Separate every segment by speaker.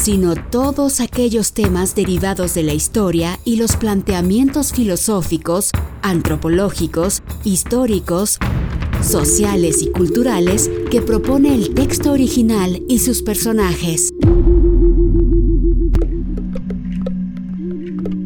Speaker 1: sino todos aquellos temas derivados de la historia y los planteamientos filosóficos, antropológicos, históricos, sociales y culturales que propone el texto original y sus personajes.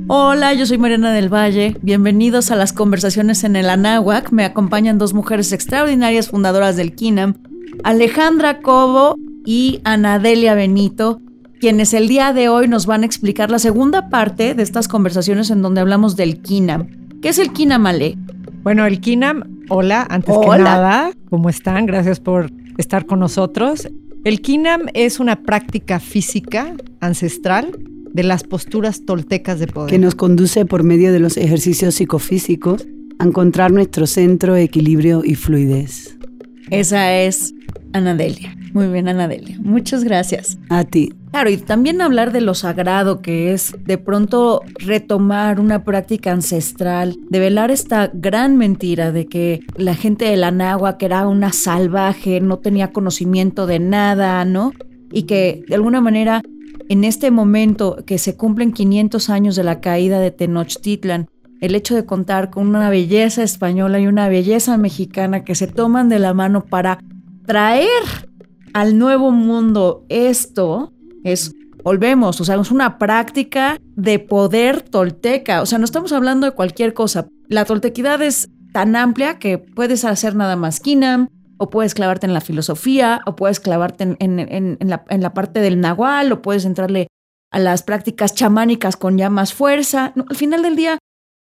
Speaker 2: Hola, yo soy Mariana del Valle. Bienvenidos a las conversaciones en el Anáhuac. Me acompañan dos mujeres extraordinarias fundadoras del KINAM, Alejandra Cobo y Anadelia Benito, quienes el día de hoy nos van a explicar la segunda parte de estas conversaciones en donde hablamos del KINAM. ¿Qué es el KINAM, Ale?
Speaker 3: Bueno, el KINAM, hola, antes que nada, ¿cómo están? Gracias por estar con nosotros. El KINAM es una práctica física ancestral de las posturas toltecas de poder.
Speaker 4: Que nos conduce por medio de los ejercicios psicofísicos a encontrar nuestro centro, equilibrio y fluidez.
Speaker 2: Esa es Anadelia. Muy bien, Anadelia. Muchas gracias.
Speaker 4: A ti.
Speaker 2: Claro, y también hablar de lo sagrado que es de pronto retomar una práctica ancestral, de velar esta gran mentira de que la gente de la que era una salvaje, no tenía conocimiento de nada, ¿no? Y que de alguna manera en este momento que se cumplen 500 años de la caída de Tenochtitlan, el hecho de contar con una belleza española y una belleza mexicana que se toman de la mano para traer al nuevo mundo esto es, volvemos, o sea, es una práctica de poder tolteca, o sea, no estamos hablando de cualquier cosa. La toltequidad es tan amplia que puedes hacer nada más kinam, o puedes clavarte en la filosofía, o puedes clavarte en, la, en la, parte del nahual, o puedes entrarle a las prácticas chamánicas con ya más fuerza. al final del día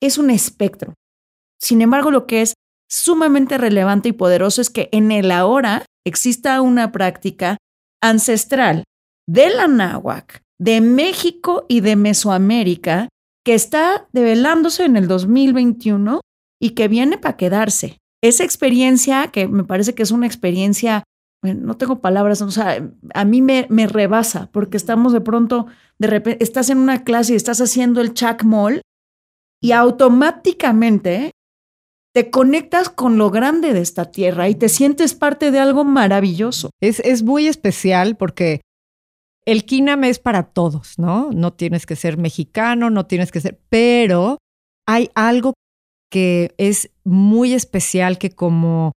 Speaker 2: es un espectro. Sin embargo, lo que es sumamente relevante y poderoso es que en el ahora exista una práctica ancestral de la náhuac, de México y de Mesoamérica que está develándose en el 2021 y que viene para quedarse. Esa experiencia, que me parece que es una experiencia, no tengo palabras, o sea, a mí me, me rebasa, porque estamos de pronto, de repente, estás en una clase y estás haciendo el chacmol y automáticamente te conectas con lo grande de esta tierra y te sientes parte de algo maravilloso.
Speaker 3: Es, es muy especial porque el Kinam es para todos, ¿no? No tienes que ser mexicano, no tienes que ser, pero hay algo que es muy especial que como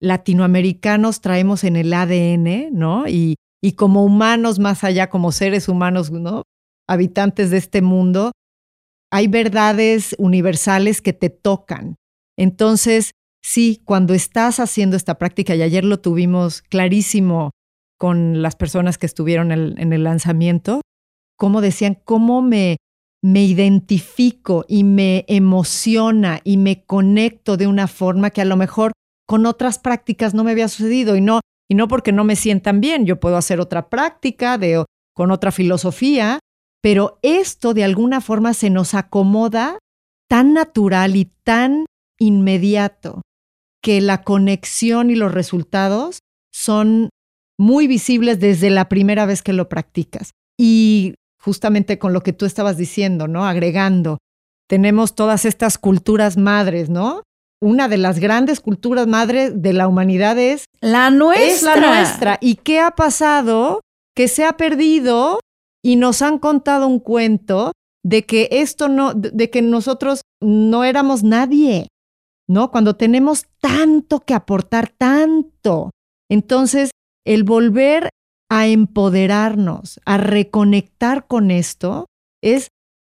Speaker 3: latinoamericanos traemos en el ADN, ¿no? Y, y como humanos más allá, como seres humanos, ¿no? Habitantes de este mundo, hay verdades universales que te tocan. Entonces, sí, cuando estás haciendo esta práctica, y ayer lo tuvimos clarísimo con las personas que estuvieron en el lanzamiento, como decían, cómo me, me identifico y me emociona y me conecto de una forma que a lo mejor con otras prácticas no me había sucedido. Y no, y no porque no me sientan bien, yo puedo hacer otra práctica de, con otra filosofía, pero esto de alguna forma se nos acomoda tan natural y tan inmediato, que la conexión y los resultados son muy visibles desde la primera vez que lo practicas. Y justamente con lo que tú estabas diciendo, ¿no? Agregando, tenemos todas estas culturas madres, ¿no? Una de las grandes culturas madres de la humanidad es
Speaker 2: la nuestra.
Speaker 3: la nuestra. ¿Y qué ha pasado? Que se ha perdido y nos han contado un cuento de que esto no, de que nosotros no éramos nadie. ¿no? Cuando tenemos tanto que aportar, tanto. Entonces, el volver a empoderarnos, a reconectar con esto, es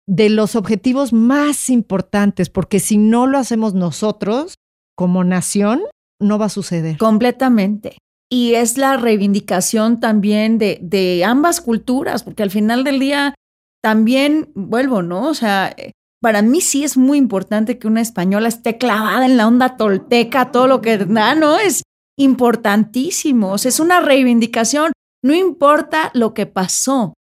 Speaker 3: de los objetivos más importantes, porque si no lo hacemos nosotros como nación, no va a suceder.
Speaker 2: Completamente. Y es la reivindicación también de, de ambas culturas, porque al final del día también, vuelvo, ¿no? O sea, para mí sí es muy importante que una española esté clavada en la onda tolteca, todo lo que da, ¿no? Es importantísimo, es una reivindicación, no importa lo que pasó.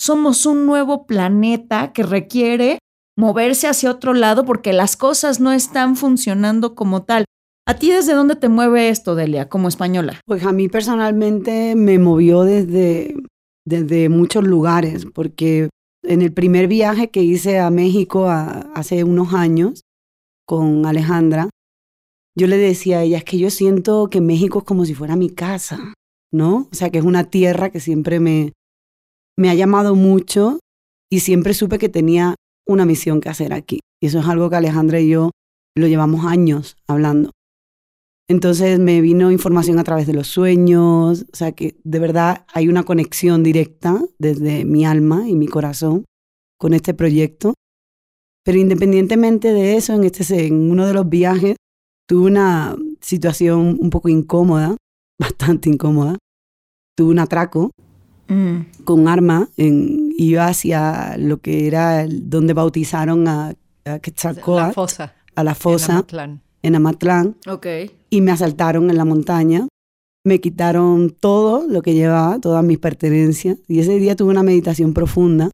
Speaker 2: somos un nuevo planeta que requiere moverse hacia otro lado porque las cosas no están funcionando como tal. ¿A ti desde dónde te mueve esto, Delia, como española?
Speaker 4: Pues a mí personalmente me movió desde, desde muchos lugares, porque en el primer viaje que hice a México hace unos años con Alejandra, yo le decía a ella, es que yo siento que México es como si fuera mi casa, ¿no? O sea, que es una tierra que siempre me, me ha llamado mucho y siempre supe que tenía una misión que hacer aquí. Y eso es algo que Alejandra y yo lo llevamos años hablando. Entonces me vino información a través de los sueños, o sea que de verdad hay una conexión directa desde mi alma y mi corazón con este proyecto. Pero independientemente de eso, en, este, en uno de los viajes tuve una situación un poco incómoda, bastante incómoda. Tuve un atraco mm. con arma, en, iba hacia lo que era donde bautizaron a, a Quetzalcóatl,
Speaker 3: la fosa,
Speaker 4: a la fosa en Amatlán. Y me asaltaron en la montaña. Me quitaron todo lo que llevaba, todas mis pertenencias. Y ese día tuve una meditación profunda.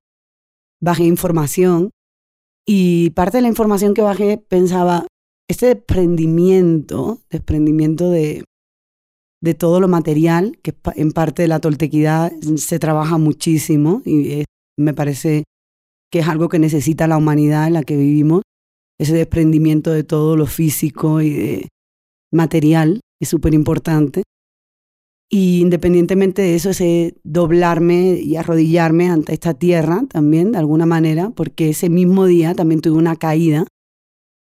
Speaker 4: Bajé información. Y parte de la información que bajé pensaba, este desprendimiento, desprendimiento de, de todo lo material, que en parte de la toltequidad se trabaja muchísimo y me parece que es algo que necesita la humanidad en la que vivimos, ese desprendimiento de todo lo físico y de material es súper importante. Y independientemente de eso, ese doblarme y arrodillarme ante esta tierra también, de alguna manera, porque ese mismo día también tuve una caída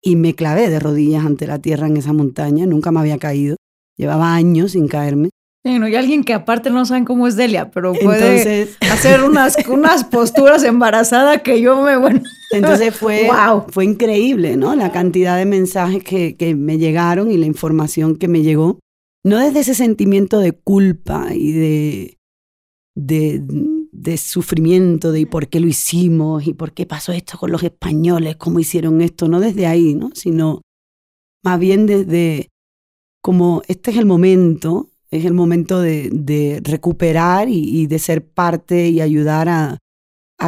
Speaker 4: y me clavé de rodillas ante la tierra en esa montaña, nunca me había caído, llevaba años sin caerme.
Speaker 2: Bueno, y alguien que aparte no saben cómo es Delia, pero puede hacer unas, unas posturas embarazadas que yo me, bueno.
Speaker 4: Entonces fue, wow. fue increíble, ¿no? La cantidad de mensajes que, que me llegaron y la información que me llegó. No desde ese sentimiento de culpa y de, de, de sufrimiento, de por qué lo hicimos y por qué pasó esto con los españoles, cómo hicieron esto, no desde ahí, ¿no? Sino más bien desde como este es el momento es el momento de, recuperar y, de ser parte y ayudar a,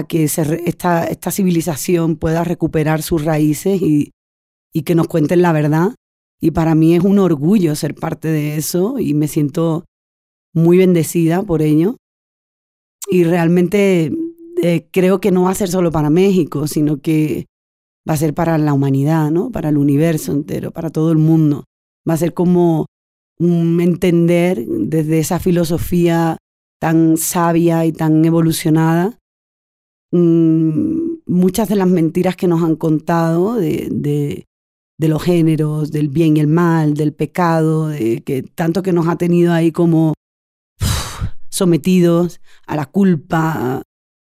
Speaker 4: que esta, esta, civilización pueda recuperar sus raíces y, y que nos cuenten la verdad. Y para mí es un orgullo ser parte de eso y me siento muy bendecida por ello. Y realmente eh, creo que no va a ser solo para México, sino que va a ser para la humanidad, ¿no? Para el universo entero, para todo el mundo. Va a ser como entender desde esa filosofía tan sabia y tan evolucionada mm, muchas de las mentiras que nos han contado de, de, los géneros, del bien y el mal, del pecado, de que tanto que nos ha tenido ahí como sometidos a la culpa,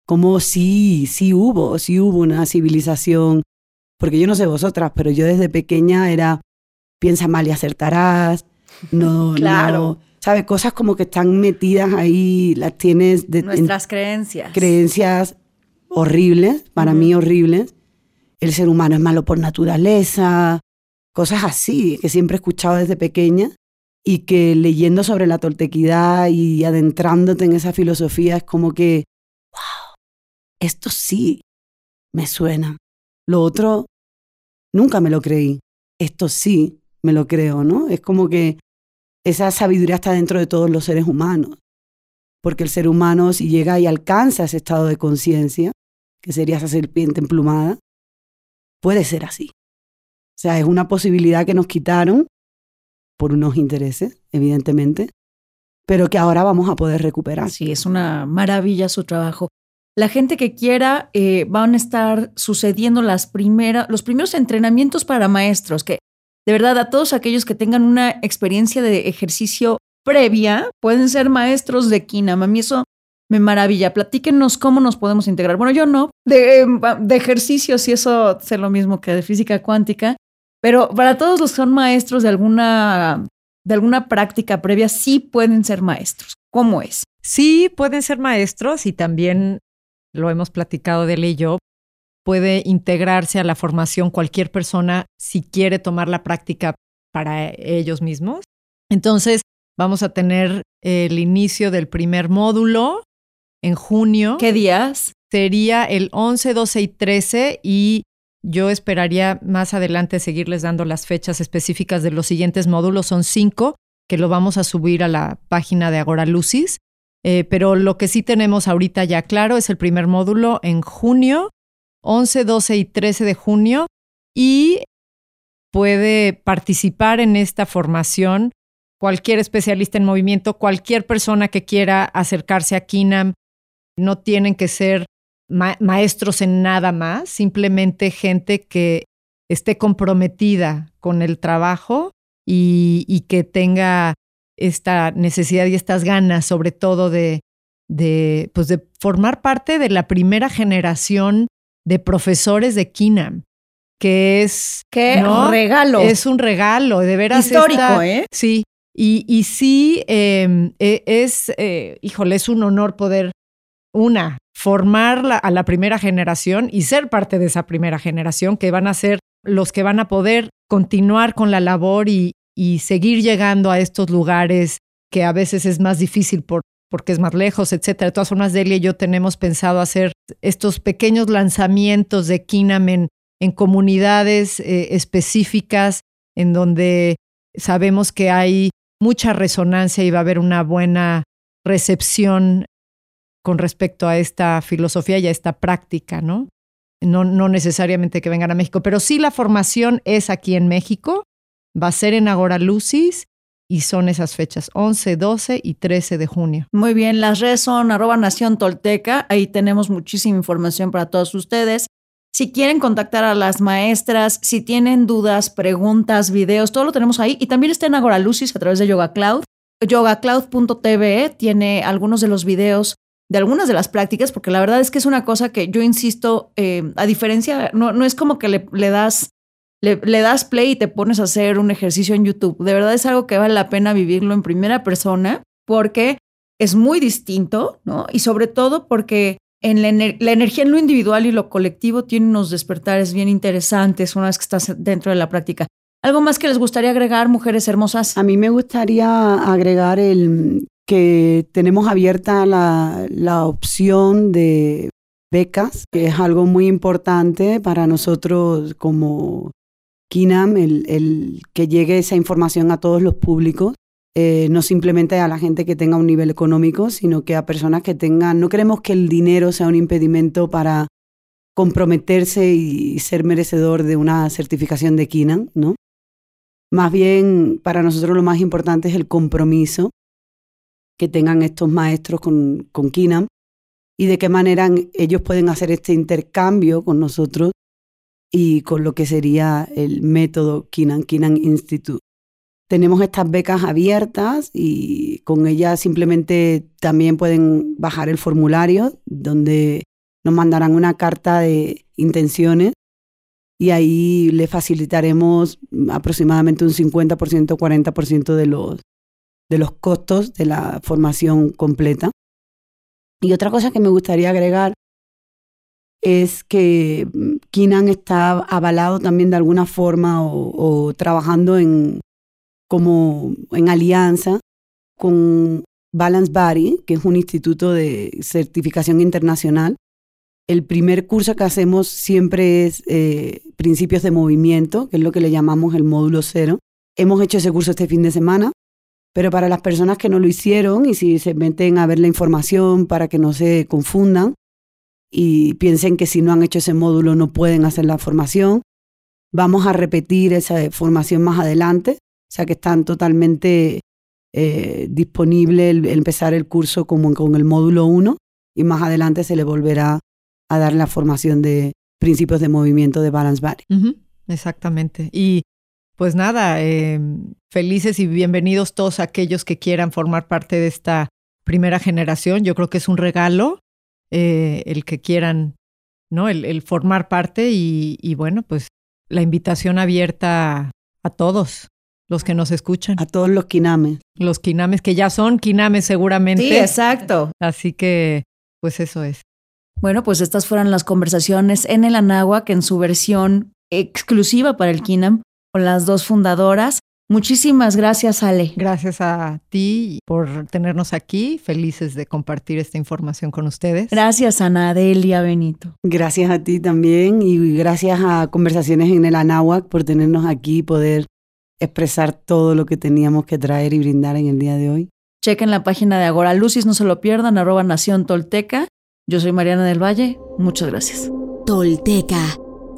Speaker 4: como sí, sí hubo, sí hubo una civilización, porque yo no sé vosotras, pero yo desde pequeña era piensa mal y acertarás, no, claro. ¿Sabes? Cosas como que están metidas ahí, las tienes...
Speaker 2: De, Nuestras creencias.
Speaker 4: Creencias horribles, para mí horribles. El ser humano es malo por naturaleza, cosas así que siempre he escuchado desde pequeña y que leyendo sobre la toltequidad y adentrándote en esa filosofía es como que, wow, esto sí me suena. Lo otro, nunca me lo creí. Esto sí me lo creo, ¿no? Es como que esa sabiduría está dentro de todos los seres humanos. Porque el ser humano, si llega y alcanza ese estado de conciencia, que sería esa serpiente emplumada, puede ser así. O sea, es una posibilidad que nos quitaron por unos intereses, evidentemente, pero que ahora vamos a poder recuperar.
Speaker 2: Sí, es una maravilla su trabajo. La gente que quiera eh, van a estar sucediendo las primeras, los primeros entrenamientos para maestros, que de verdad, a todos aquellos que tengan una experiencia de ejercicio previa, pueden ser maestros de Kinam. A mí eso me maravilla. Platíquenos cómo nos podemos integrar. Bueno, yo no, de, de ejercicios y eso sé lo mismo que de física cuántica, pero para todos los que son maestros de alguna, de alguna práctica previa, sí pueden ser maestros. ¿Cómo es?
Speaker 3: Sí, pueden ser maestros y también lo hemos platicado de él y yo puede integrarse a la formación cualquier persona si quiere tomar la práctica para ellos mismos. Entonces, vamos a tener el inicio del primer módulo en junio.
Speaker 2: ¿Qué días?
Speaker 3: Sería el 11, 12 y 13 y yo esperaría más adelante seguirles dando las fechas específicas de los siguientes módulos. Son cinco que lo vamos a subir a la página de Agora Lucis. Eh, pero lo que sí tenemos ahorita ya claro es el primer módulo en junio, 11, 12 y 13 de junio, y puede participar en esta formación cualquier especialista en movimiento, cualquier persona que quiera acercarse a KINAM. No tienen que ser maestros en nada más, simplemente gente que esté comprometida con el trabajo y, que tenga esta necesidad y estas ganas, sobre todo de, de, pues de formar parte de la primera generación de profesores de KINAM que es...
Speaker 2: ¡Qué regalo!
Speaker 3: Es un regalo, de veras.
Speaker 2: Histórico, ¿eh?
Speaker 3: Sí, y, y sí, em, e, es, eh, híjole, es un honor poder, una, formar a la primera generación y ser parte de esa primera generación, que van a ser los que van a poder continuar con la labor y, y seguir llegando a estos lugares que a veces es más difícil por, porque es más lejos, etcétera. De todas formas, Delia y yo tenemos pensado hacer estos pequeños lanzamientos de Kinam en, en comunidades eh, específicas en donde sabemos que hay mucha resonancia y va a haber una buena recepción con respecto a esta filosofía y a esta práctica, ¿no? No, no necesariamente que vengan a México, pero sí la formación es aquí en México, va a ser en Agora Lucis y son esas fechas, 11, 12 y 13 de junio.
Speaker 2: Muy bien, las redes son arroba Nación Tolteca, ahí tenemos muchísima información para todos ustedes. Si quieren contactar a las maestras, si tienen dudas, preguntas, videos, todo lo tenemos ahí. Y también está en Agora Lucis a través de Yoga Cloud. YogaCloud.tv tiene algunos de los videos de algunas de las prácticas, porque la verdad es que es una cosa que yo insisto, eh, a diferencia, no, no es como que le, das le, le, das play y te pones a hacer un ejercicio en YouTube. De verdad es algo que vale la pena vivirlo en primera persona porque es muy distinto, ¿no? Y sobre todo porque en la, energía en lo individual y lo colectivo tiene unos despertares bien interesantes una vez que estás dentro de la práctica. ¿Algo más que les gustaría agregar, mujeres hermosas?
Speaker 4: A mí me gustaría agregar el que tenemos abierta la, la opción de becas, que es algo muy importante para nosotros como KINAM, el, el que llegue esa información a todos los públicos. Eh, no simplemente a la gente que tenga un nivel económico, sino que a personas que tengan, no queremos que el dinero sea un impedimento para comprometerse y ser merecedor de una certificación de KINAM, ¿no? Más bien, para nosotros lo más importante es el compromiso que tengan estos maestros con, con KINAM y de qué manera ellos pueden hacer este intercambio con nosotros y con lo que sería el método KINAM, KINAM Institute. Tenemos estas becas abiertas y con ellas simplemente también pueden bajar el formulario donde nos mandarán una carta de intenciones y ahí le facilitaremos aproximadamente un 50%, 40% de los, de los costos de la formación completa. Y otra cosa que me gustaría agregar es que Kinan está avalado también de alguna forma o trabajando en, como en alianza con Balance Body, que es un instituto de certificación internacional. El primer curso que hacemos siempre es eh, principios de movimiento, que es lo que le llamamos el módulo cero. Hemos hecho ese curso este fin de semana, pero para las personas que no lo hicieron y si se meten a ver la información para que no se confundan y piensen que si no han hecho ese módulo no pueden hacer la formación, vamos a repetir esa formación más adelante o sea que están totalmente eh, disponibles el, empezar el curso como con el módulo 1 y más adelante se le volverá a dar la formación de principios de movimiento de Balance Body.
Speaker 3: Exactamente. Y pues nada, em, felices y bienvenidos todos aquellos que quieran formar parte de esta primera generación. Yo creo que es un regalo eh, el que quieran, ¿no? El, formar parte y, y, bueno, pues la invitación abierta a todos los que nos escuchan.
Speaker 4: A todos los quinames.
Speaker 3: Los quinames, que ya son quinames seguramente.
Speaker 2: Sí, exacto.
Speaker 3: Así que, pues eso es.
Speaker 2: Bueno, pues estas fueron las conversaciones en el Anáhuac en su versión exclusiva para el Kinam con las dos fundadoras. Muchísimas gracias, Ale.
Speaker 3: Gracias a ti por tenernos aquí. Felices de compartir esta información con ustedes.
Speaker 2: Gracias, Ana Adelia Benito.
Speaker 4: Gracias a ti también y gracias a Conversaciones en el Anáhuac por tenernos aquí y poder expresar todo lo que teníamos que traer y brindar en el día de hoy.
Speaker 2: Chequen la página de Agora Lucis, no se lo pierdan, arroba Nación Tolteca. Yo soy Mariana del Valle. Muchas gracias.
Speaker 1: Tolteca,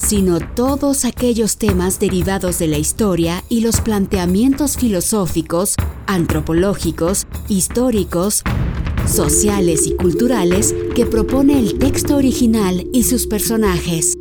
Speaker 1: sino todos aquellos temas derivados de la historia y los planteamientos filosóficos, antropológicos, históricos, sociales y culturales que propone el texto original y sus personajes.